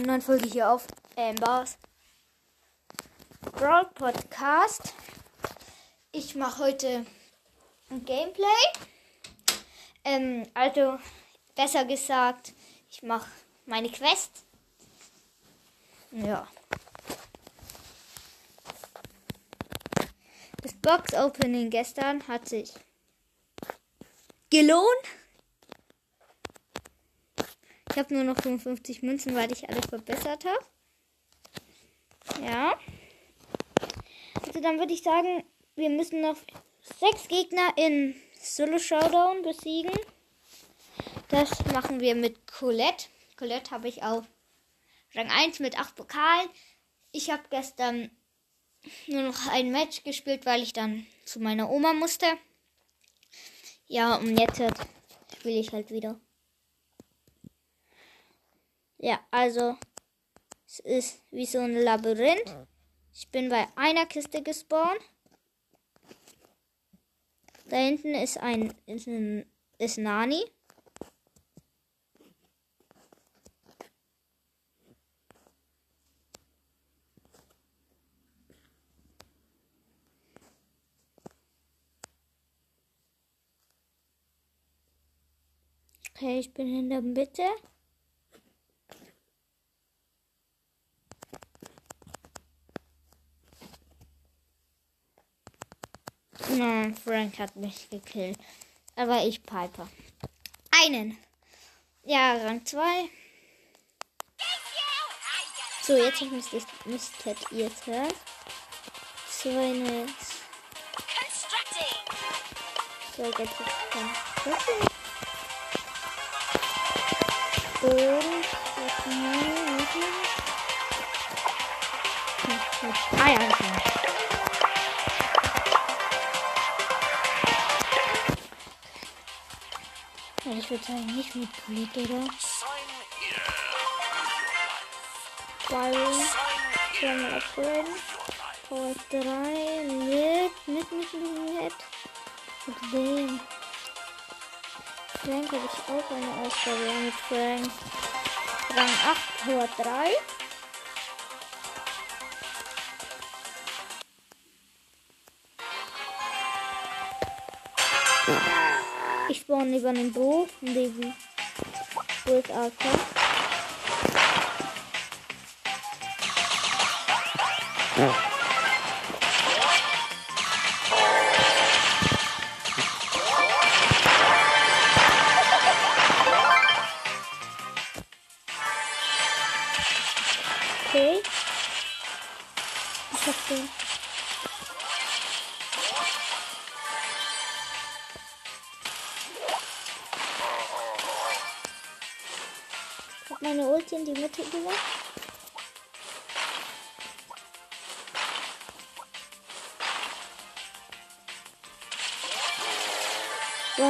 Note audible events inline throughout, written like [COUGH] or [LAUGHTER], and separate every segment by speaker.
Speaker 1: einer neuen Folge hier auf Ambers Brawl Podcast. Ich mache heute ein Gameplay. Ähm, also, besser gesagt, ich mache meine Quest. Ja. Das Box Opening gestern hat sich gelohnt. Ich habe nur noch 55 Münzen, weil ich alles verbessert habe. Ja. Also dann würde ich sagen, wir müssen noch sechs Gegner in Solo Showdown besiegen. Das machen wir mit Colette. Colette habe ich auf Rang 1 mit 8 Pokalen. Ich habe gestern nur noch ein Match gespielt, weil ich dann zu meiner Oma musste. Ja, und jetzt spiele ich halt wieder. Ja, also es ist wie so ein Labyrinth. Ich bin bei einer Kiste gespawnt. Da hinten ist ein ist, ein, ist Nani. Okay, ich bin in der Mitte. Nein, Frank hat mich gekillt. Aber ich Piper. Einen. Ja, Rang 2. So, jetzt müsstet, müsstet ihr es hören. Netz. So, jetzt ist Constructing. Und. Ah ja, okay. Ich würde sagen, nicht mit Polit, oder? Byron. Zweimal upgraden. Power 3. Mit, mit, mit, mit. Mit dem. Frank habe ich auch eine Ausgabe mit Frank. Rang 8, Power 3. Ich spawn über einen Bo. Baby. Wo ist Alpha? Okay.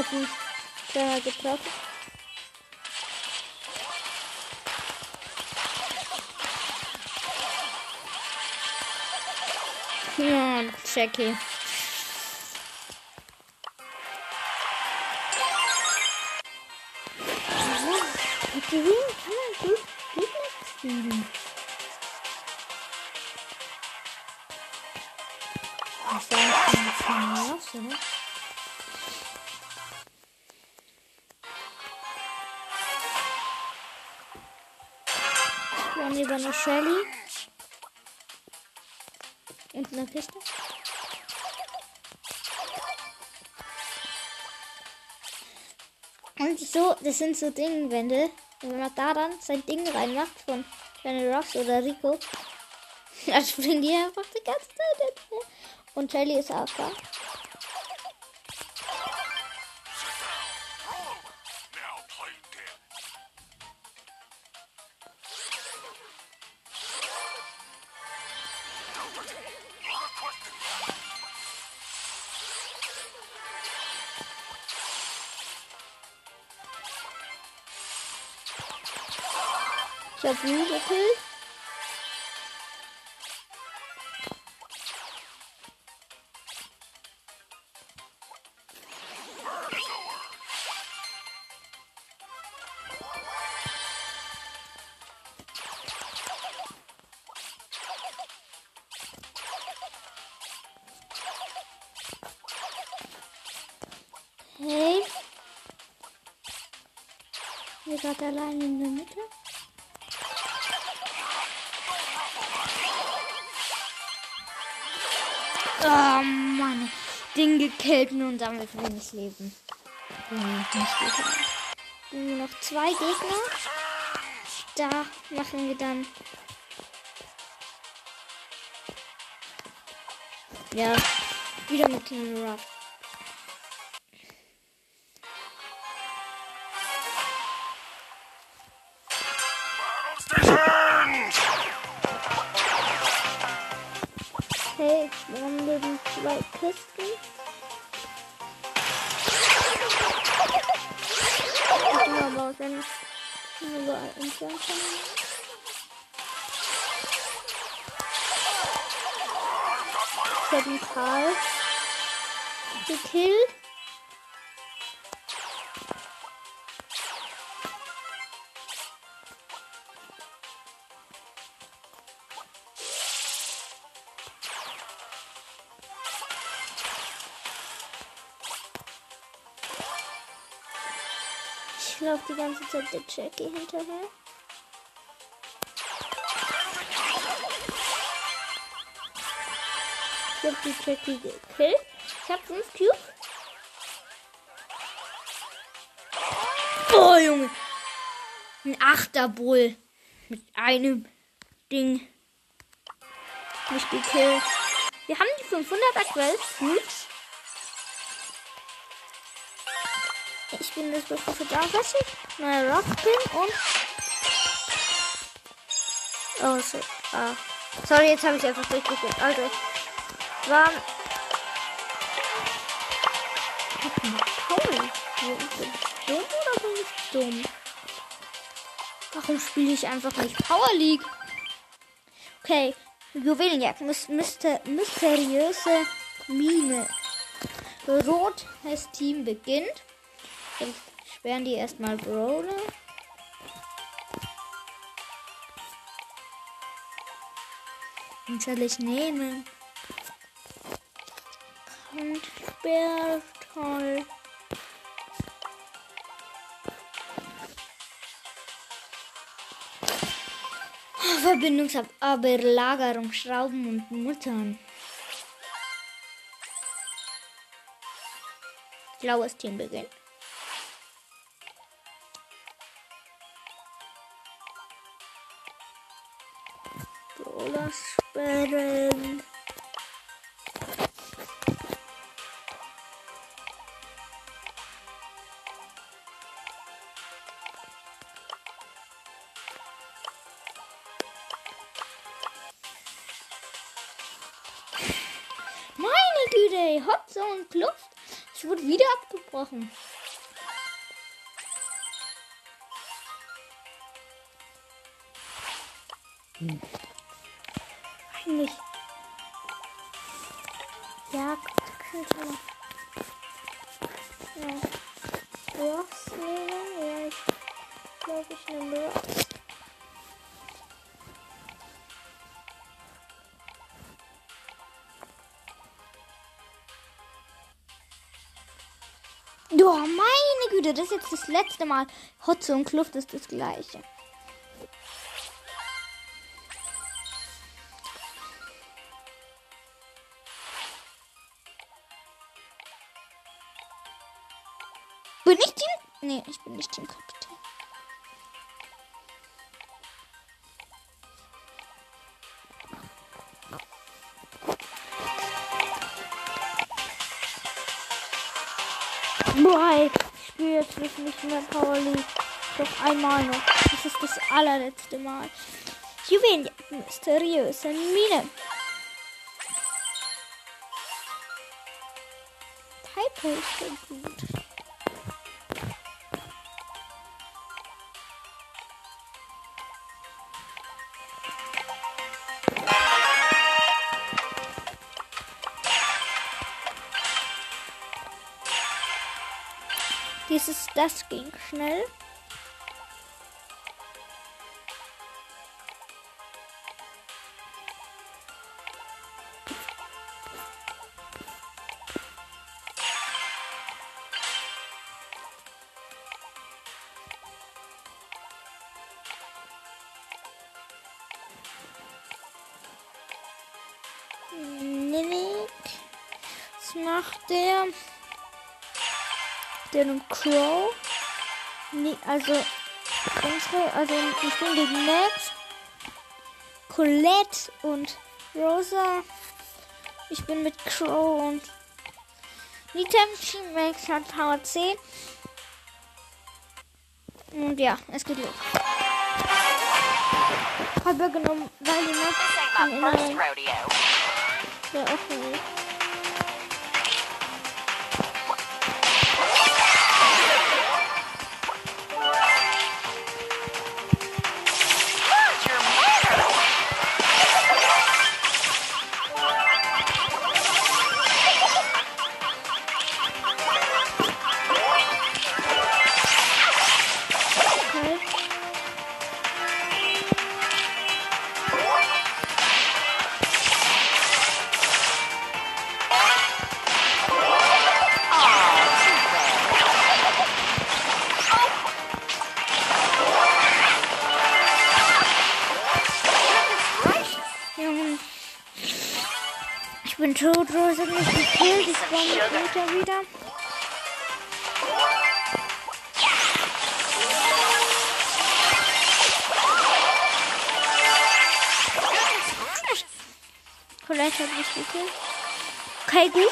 Speaker 1: Du hast mich da getroffen. Ja, Jackie. Mit eine Shelly. Und eine Kiste. Und so, das sind so Dingwände. Wenn man da dann sein Ding reinmacht von Johnny Rocks oder Rico, [LAUGHS] dann springen die einfach die ganze Zeit. Und Shelly ist auch da. Ich hab ihn gekillt. Hey. Ihr seid allein in der Mitte. Oh Mann. Ding gekillt nur und damit wenig Leben. Nur noch zwei Gegner. Da machen wir dann. Ja, wieder mit kleinen Ruff. Zwei Kisten. Ich aber wenn überall entfernt Ich habe einen Karl gekillt. Ich laufe die ganze Zeit der Jackie hinterher. Ich habe die Jackie gekillt. Ich habe fünf Cubes. Oh, Junge. Ein Achterbull. Mit einem Ding. Mich gekillt. Wir haben die 500 aktuell. Gut. Bin das Beste für da, was ich neuer Rock bin und. Oh, shit. Ah. Sorry, jetzt habe ich einfach durchgeführt. Also, war. Paul. Bin ich dumm oder bin ich dumm? Warum spiele ich einfach nicht Power League? Okay, Juwelenjagd. Myster mysteriöse Mine. Rot heißt Team beginnt. Dann sperren die erstmal Brawler. Den soll ich nehmen? Und sperr toll. Verbindungsablagerung, Schrauben und Muttern. Blaues Team beginnt. Brawler sperren. Meine Güte, ey, Hot Zone Kluft. Es wurde wieder abgebrochen. Hm. Eigentlich. Ja, man. Ja. Ross nehmen? Ja, ich glaube, ich nehme Ross. Oh, meine Güte, das ist jetzt das letzte Mal. Hotze und Kluft ist das gleiche. Nee, ich bin nicht Teamkapitän. Boah, ich spiele jetzt nicht, mehr Power League. Doch einmal noch. Das ist das allerletzte Mal. Juwelen, mysteriöse Mine. Piper ist gut. Das ging schnell. Was macht der? Der und Crow. Nee, also unsere, also ich bin gegen Max, Colette und Rosa. Ich bin mit Crow und Nita. Max hat Power 10. Und ja, es geht los. Habe genommen, weil die Max offen ist. Mit Mutter wieder. Vielleicht hat mich gekillt. Okay, gut.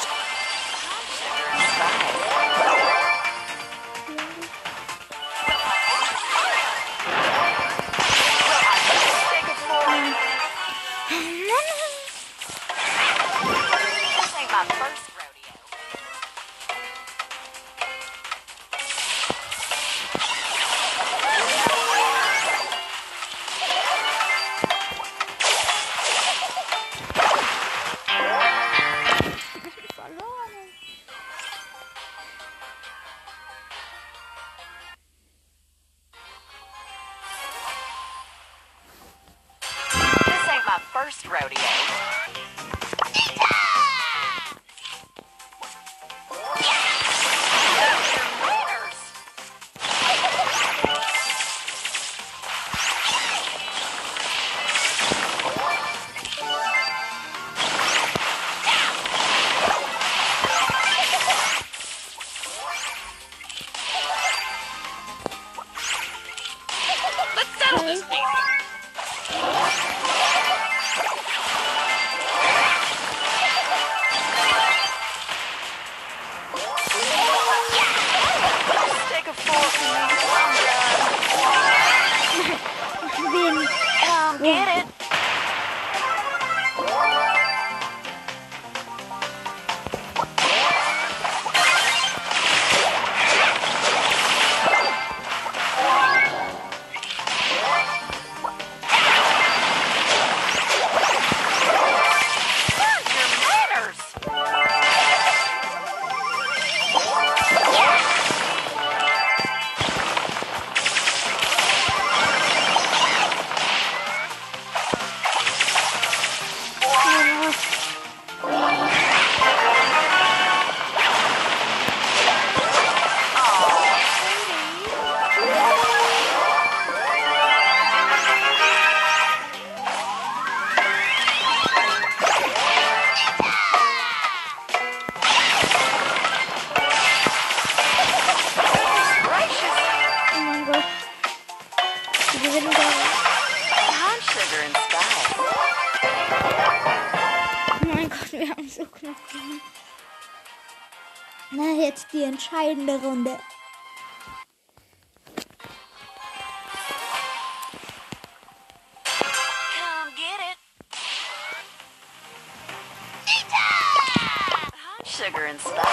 Speaker 1: で
Speaker 2: す。か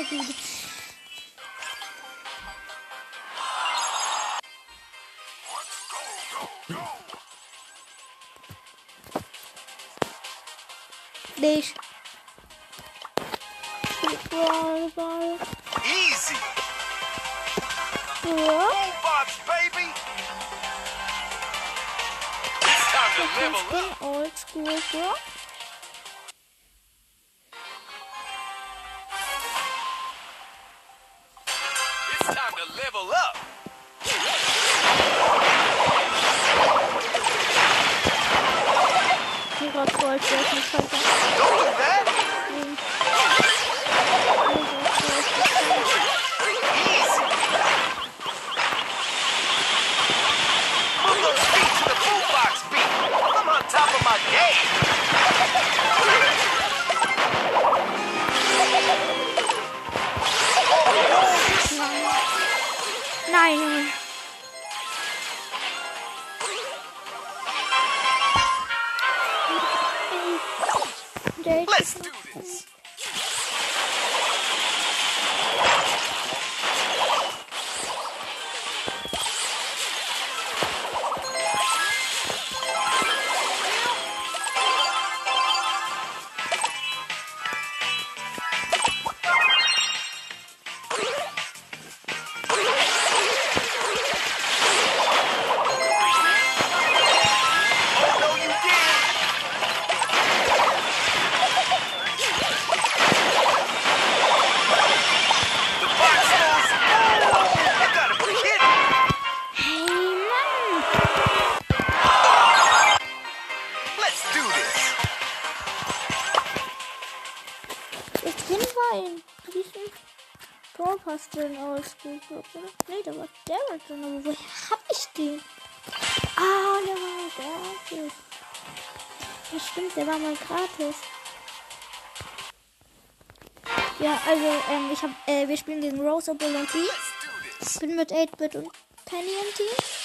Speaker 1: minha vida. Deixa. Bora, bora.
Speaker 3: Easy. Whoa. baby. It's time to level up. Old
Speaker 1: school girl. der war mal gratis. Ja, also, ähm, ich hab, äh, wir spielen gegen Rose, Bull und
Speaker 3: Bee. Ich
Speaker 1: bin mit 8-Bit und Penny im Team.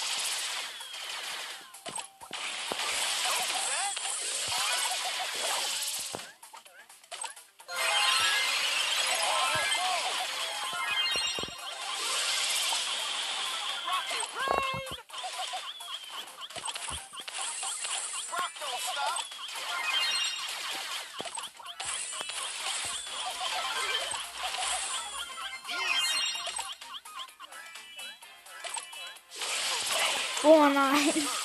Speaker 3: going on? [LAUGHS]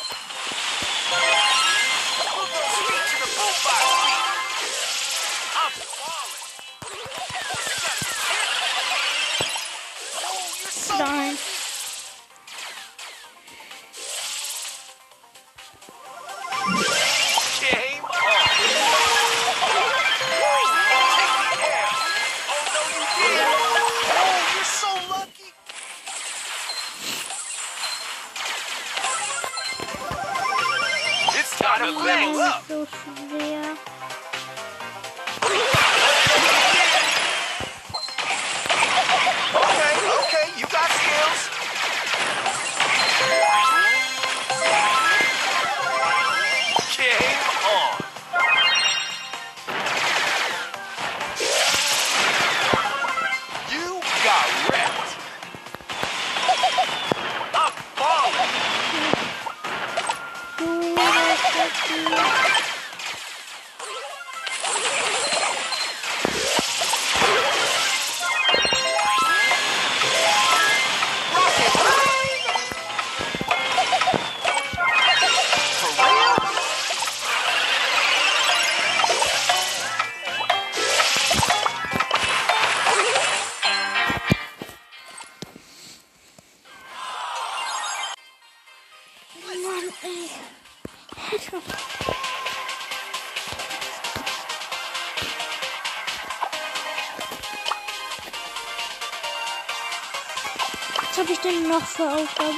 Speaker 1: habe ich denn noch für Aufgaben?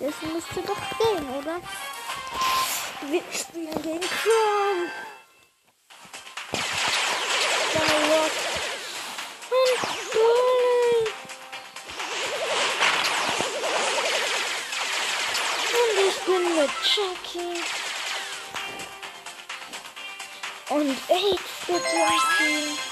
Speaker 1: Das müsste doch gehen, oder? Wir spielen gegen Chrome. Chucky. Und 8-Bit im Team.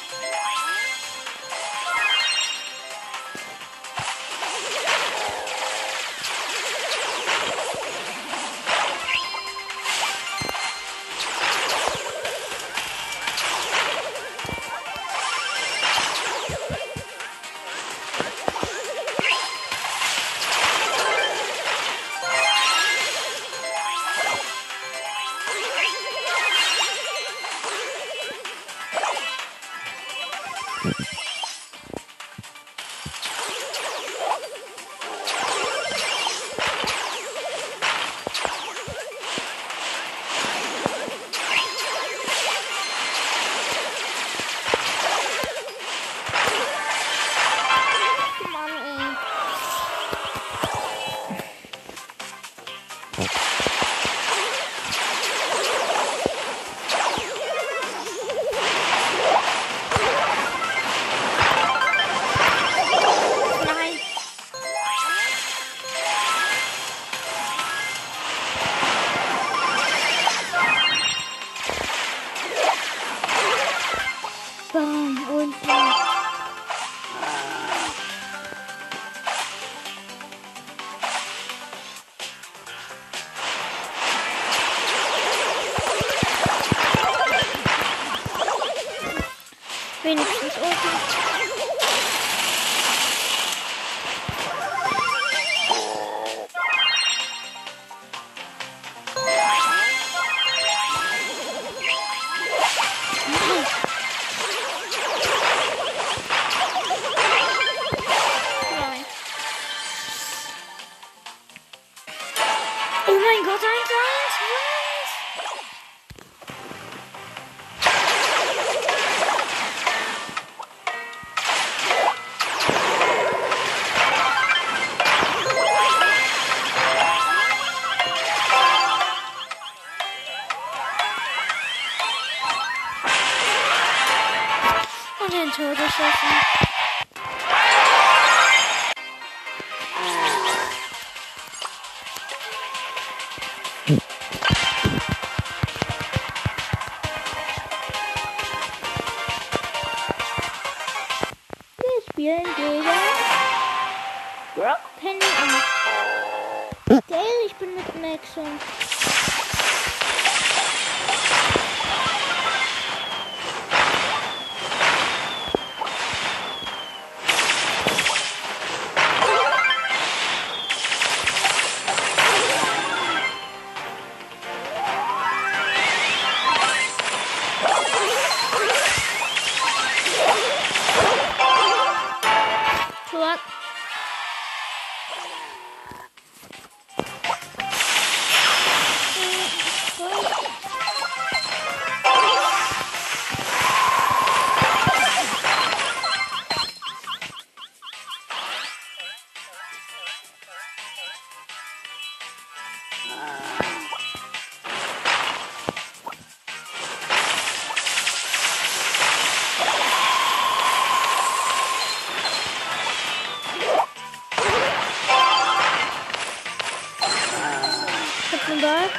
Speaker 1: Ball.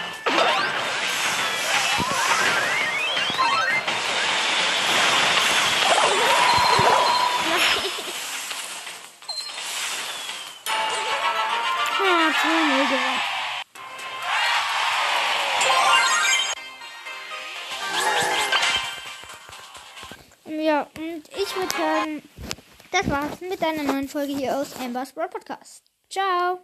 Speaker 1: Ja, 2-0 gewonnen. Ja, und ich würde sagen, das war's mit einer neuen Folge hier aus Amber's World Podcast. Ciao!